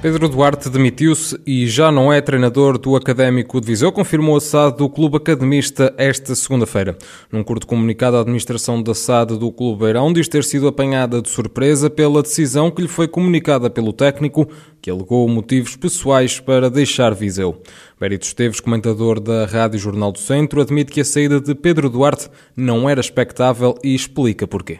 Pedro Duarte demitiu-se e já não é treinador do Académico de Viseu, confirmou a SAD do Clube Academista esta segunda-feira. Num curto comunicado, a administração da SAD do Clube Beirão diz ter sido apanhada de surpresa pela decisão que lhe foi comunicada pelo técnico, que alegou motivos pessoais para deixar Viseu. Berito Esteves, comentador da Rádio Jornal do Centro, admite que a saída de Pedro Duarte não era expectável e explica porquê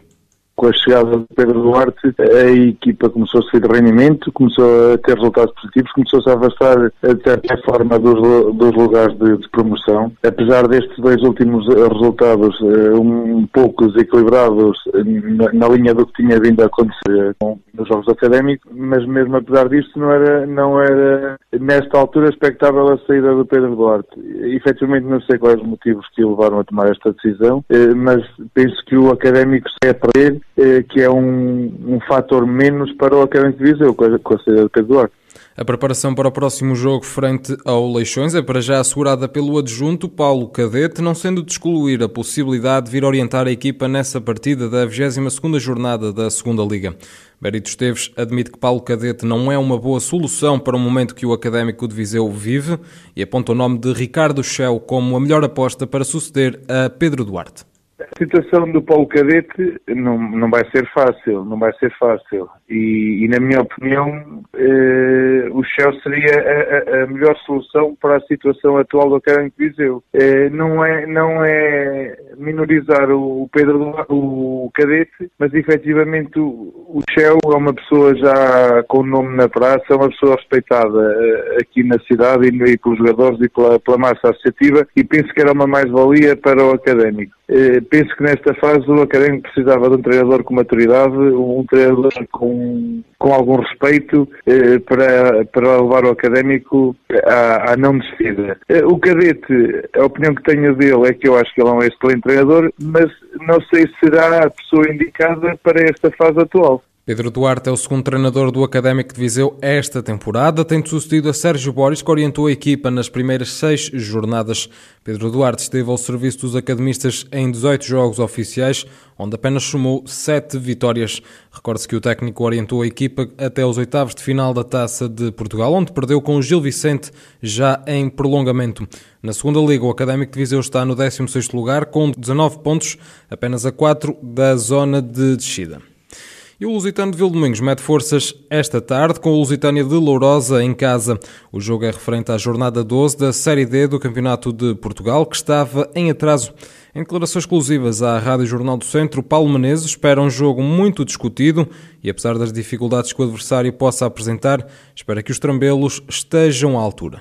com a chegada de Pedro Duarte, a equipa começou a sair de rendimento, começou a ter resultados positivos, começou-se a afastar, de certa forma, dos, dos lugares de, de, promoção. Apesar destes dois últimos resultados eh, um pouco desequilibrados na, na linha do que tinha vindo a acontecer com, nos Jogos Académicos, mas mesmo apesar disto, não era, não era nesta altura expectável a saída do Pedro Duarte. Efetivamente, não sei quais os motivos que o levaram a tomar esta decisão, eh, mas penso que o Académico se é perder eh, que é um, um fator menos para o Académico de Viseu, com a, saída de Pedro. A preparação para o próximo jogo frente ao Leixões é para já assegurada pelo adjunto Paulo Cadete, não sendo de excluir a possibilidade de vir orientar a equipa nessa partida da 22ª jornada da Segunda Liga. Berito Esteves admite que Paulo Cadete não é uma boa solução para o momento que o Académico de Viseu vive e aponta o nome de Ricardo Schell como a melhor aposta para suceder a Pedro Duarte. A situação do Paulo Cadete não, não vai ser fácil, não vai ser fácil. E, e na minha opinião, eh, o Shell seria a, a, a, melhor solução para a situação atual do Académico Viseu. Eh, não, é, não é minorizar o Pedro o Cadete, mas efetivamente o, o Shell é uma pessoa já com nome na praça, é uma pessoa respeitada eh, aqui na cidade e, e pelos jogadores e pela, pela massa associativa e penso que era uma mais-valia para o Académico. Eh, penso que nesta fase o Académico precisava de um treinador com maturidade, um treinador com, com algum respeito eh, para, para levar o Académico à, à não descida. Eh, o Cadete, a opinião que tenho dele é que eu acho que ele é um excelente treinador, mas não sei se será a pessoa indicada para esta fase atual. Pedro Duarte é o segundo treinador do Académico de Viseu esta temporada, tendo sucedido a Sérgio Boris, que orientou a equipa nas primeiras seis jornadas. Pedro Duarte esteve ao serviço dos academistas em 18 jogos oficiais, onde apenas somou sete vitórias. Recorde-se que o técnico orientou a equipa até os oitavos de final da Taça de Portugal, onde perdeu com o Gil Vicente já em prolongamento. Na segunda liga, o Académico de Viseu está no 16º lugar, com 19 pontos, apenas a 4 da zona de descida. E o Lusitano de Vildomingos mete forças esta tarde com o Lusitânia de Lourosa em casa. O jogo é referente à jornada 12 da Série D do Campeonato de Portugal, que estava em atraso. Em declarações exclusivas à Rádio Jornal do Centro, Paulo Menezes espera um jogo muito discutido e, apesar das dificuldades que o adversário possa apresentar, espera que os trambelos estejam à altura.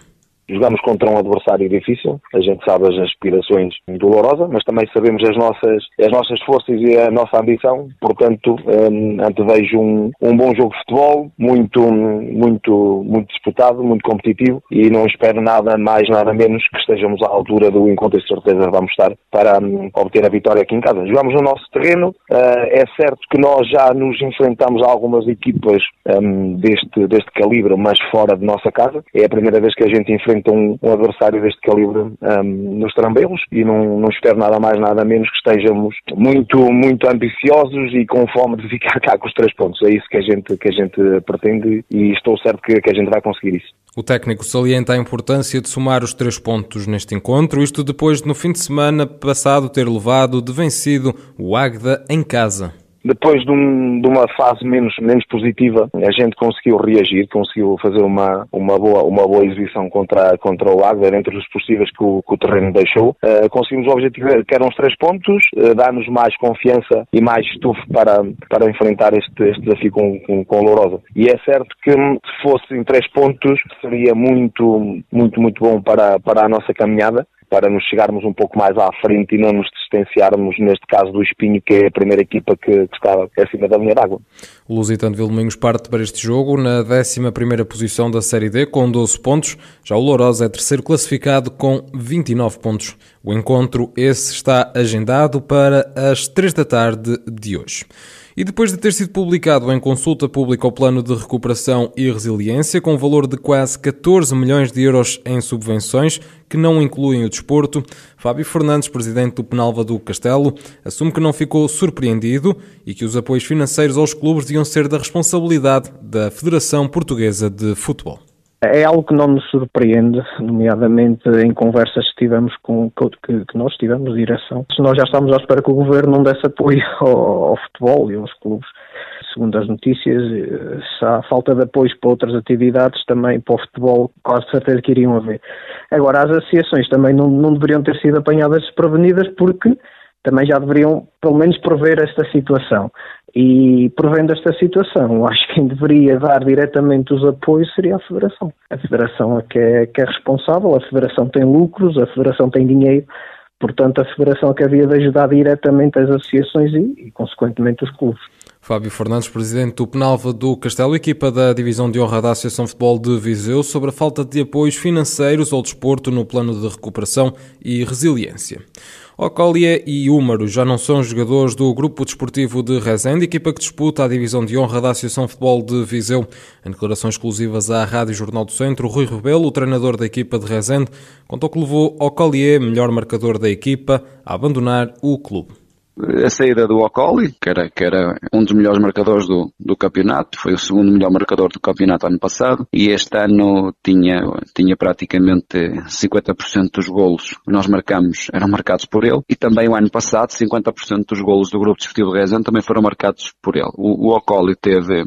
Jogamos contra um adversário difícil, a gente sabe as aspirações dolorosas, mas também sabemos as nossas, as nossas forças e a nossa ambição, portanto, um, antevejo um, um bom jogo de futebol, muito, muito, muito disputado, muito competitivo e não espero nada mais, nada menos que estejamos à altura do encontro e certeza vamos estar para um, obter a vitória aqui em casa. Jogamos no nosso terreno, uh, é certo que nós já nos enfrentamos a algumas equipas um, deste, deste calibre, mas fora de nossa casa, é a primeira vez que a gente enfrenta enfrenta um, um adversário deste calibre um, nos trambelos e não, não espero nada mais, nada menos que estejamos muito, muito ambiciosos e com fome de ficar cá com os três pontos. É isso que a gente, que a gente pretende e estou certo que, que a gente vai conseguir isso. O técnico salienta a importância de somar os três pontos neste encontro, isto depois de no fim de semana passado ter levado de vencido o Agda em casa. Depois de, um, de, uma fase menos, menos positiva, a gente conseguiu reagir, conseguiu fazer uma, uma, boa, uma boa exibição contra, contra o Águeda, entre os possíveis que o, que o terreno deixou. Uh, conseguimos o objetivo que eram os três pontos, uh, dar-nos mais confiança e mais estufo para, para enfrentar este, este desafio com, com, com Lourosa. E é certo que se fossem três pontos seria muito, muito, muito bom para, para a nossa caminhada para nos chegarmos um pouco mais à frente e não nos distanciarmos, neste caso, do Espinho, que é a primeira equipa que, que está acima da linha d'água. O Lusitano de Vilmoinhos parte para este jogo na 11 posição da Série D, com 12 pontos. Já o Lourosa é terceiro classificado com 29 pontos. O encontro esse está agendado para as 3 da tarde de hoje. E depois de ter sido publicado em consulta pública o Plano de Recuperação e Resiliência, com valor de quase 14 milhões de euros em subvenções, que não incluem o desporto, Fábio Fernandes, presidente do Penalva do Castelo, assume que não ficou surpreendido e que os apoios financeiros aos clubes deviam ser da responsabilidade da Federação Portuguesa de Futebol. É algo que não nos surpreende, nomeadamente em conversas que tivemos com que, que nós tivemos direção. Se nós já estamos à espera que o governo não desse apoio ao, ao futebol e aos clubes, segundo as notícias, se há falta de apoio para outras atividades, também para o futebol, quase certeza que iriam haver. Agora, as associações também não, não deveriam ter sido apanhadas desprevenidas porque também já deveriam, pelo menos, prever esta situação. E, prevendo esta situação, acho que quem deveria dar diretamente os apoios seria a Federação. A Federação é que é, que é responsável, a Federação tem lucros, a Federação tem dinheiro, portanto, a Federação é que havia de ajudar diretamente as associações e, e consequentemente, os clubes. Fábio Fernandes, presidente do Penalva do Castelo, equipa da Divisão de Honra da Associação de Futebol de Viseu, sobre a falta de apoios financeiros ao desporto no plano de recuperação e resiliência. Ocólia e Húmaro já não são jogadores do Grupo Desportivo de Rezende, equipa que disputa a divisão de honra da Associação Futebol de Viseu. Em declarações exclusivas à Rádio Jornal do Centro, Rui Rebelo, o treinador da equipa de Rezende, contou que levou Ocólia, melhor marcador da equipa, a abandonar o clube a saída do Ocoli, que era, que era um dos melhores marcadores do, do campeonato, foi o segundo melhor marcador do campeonato ano passado, e este ano tinha, tinha praticamente 50% dos golos que nós marcamos eram marcados por ele, e também o ano passado 50% dos golos do grupo desportivo de Rezende também foram marcados por ele. O, o Ocoli teve,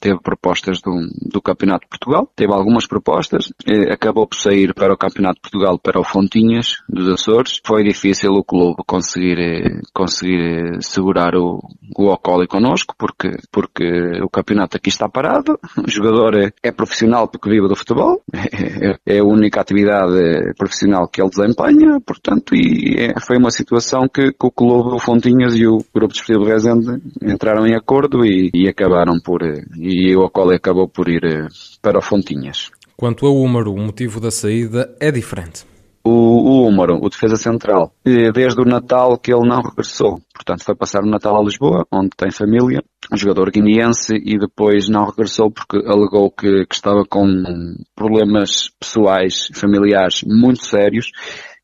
teve propostas do, do campeonato de Portugal, teve algumas propostas, acabou por sair para o campeonato de Portugal para o Fontinhas dos Açores, foi difícil o clube conseguir, conseguir conseguir eh, segurar o, o Ocoli connosco, porque, porque o campeonato aqui está parado, o jogador é, é profissional porque vive do futebol, é, é, a única atividade profissional que ele desempenha, portanto, e é, foi uma situação que, que, o clube, o Fontinhas e o Grupo Desportivo de Rezende entraram em acordo e, e acabaram por, e o Ocoli acabou por ir eh, para o Fontinhas. Quanto ao Húmaro, o motivo da saída é diferente o, o Húmaro, o defesa central, desde o Natal que ele não regressou. Portanto, foi passar o Natal a Lisboa, onde tem família, um jogador guineense, e depois não regressou porque alegou que, que estava com problemas pessoais, familiares muito sérios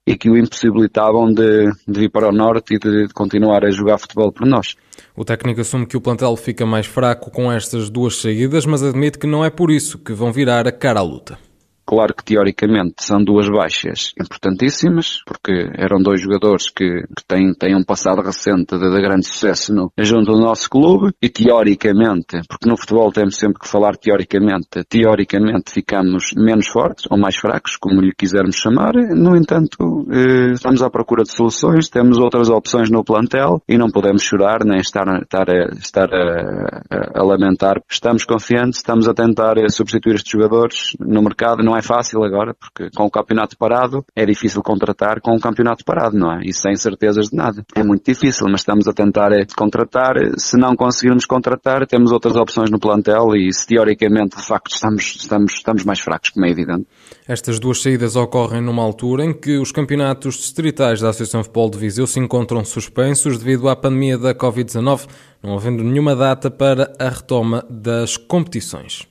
e que o impossibilitavam de, de vir para o Norte e de, de continuar a jogar futebol por nós. O técnico assume que o plantel fica mais fraco com estas duas saídas, mas admite que não é por isso que vão virar a cara à luta. Claro que teoricamente são duas baixas importantíssimas, porque eram dois jogadores que, que têm, têm um passado recente de, de grande sucesso no, junto do nosso clube, e teoricamente, porque no futebol temos sempre que falar teoricamente, teoricamente ficamos menos fortes ou mais fracos, como lhe quisermos chamar, no entanto, eh, estamos à procura de soluções, temos outras opções no plantel e não podemos chorar nem estar, estar, a, estar a, a, a lamentar. Estamos confiantes, estamos a tentar eh, substituir estes jogadores no mercado, não é é fácil agora, porque com o campeonato parado é difícil contratar com o campeonato parado, não é? E sem certezas de nada. É muito difícil, mas estamos a tentar é, contratar. Se não conseguirmos contratar, temos outras opções no plantel e se teoricamente, de facto, estamos, estamos, estamos mais fracos, como é evidente. Estas duas saídas ocorrem numa altura em que os campeonatos distritais da Associação Futebol de Viseu se encontram suspensos devido à pandemia da Covid-19, não havendo nenhuma data para a retoma das competições.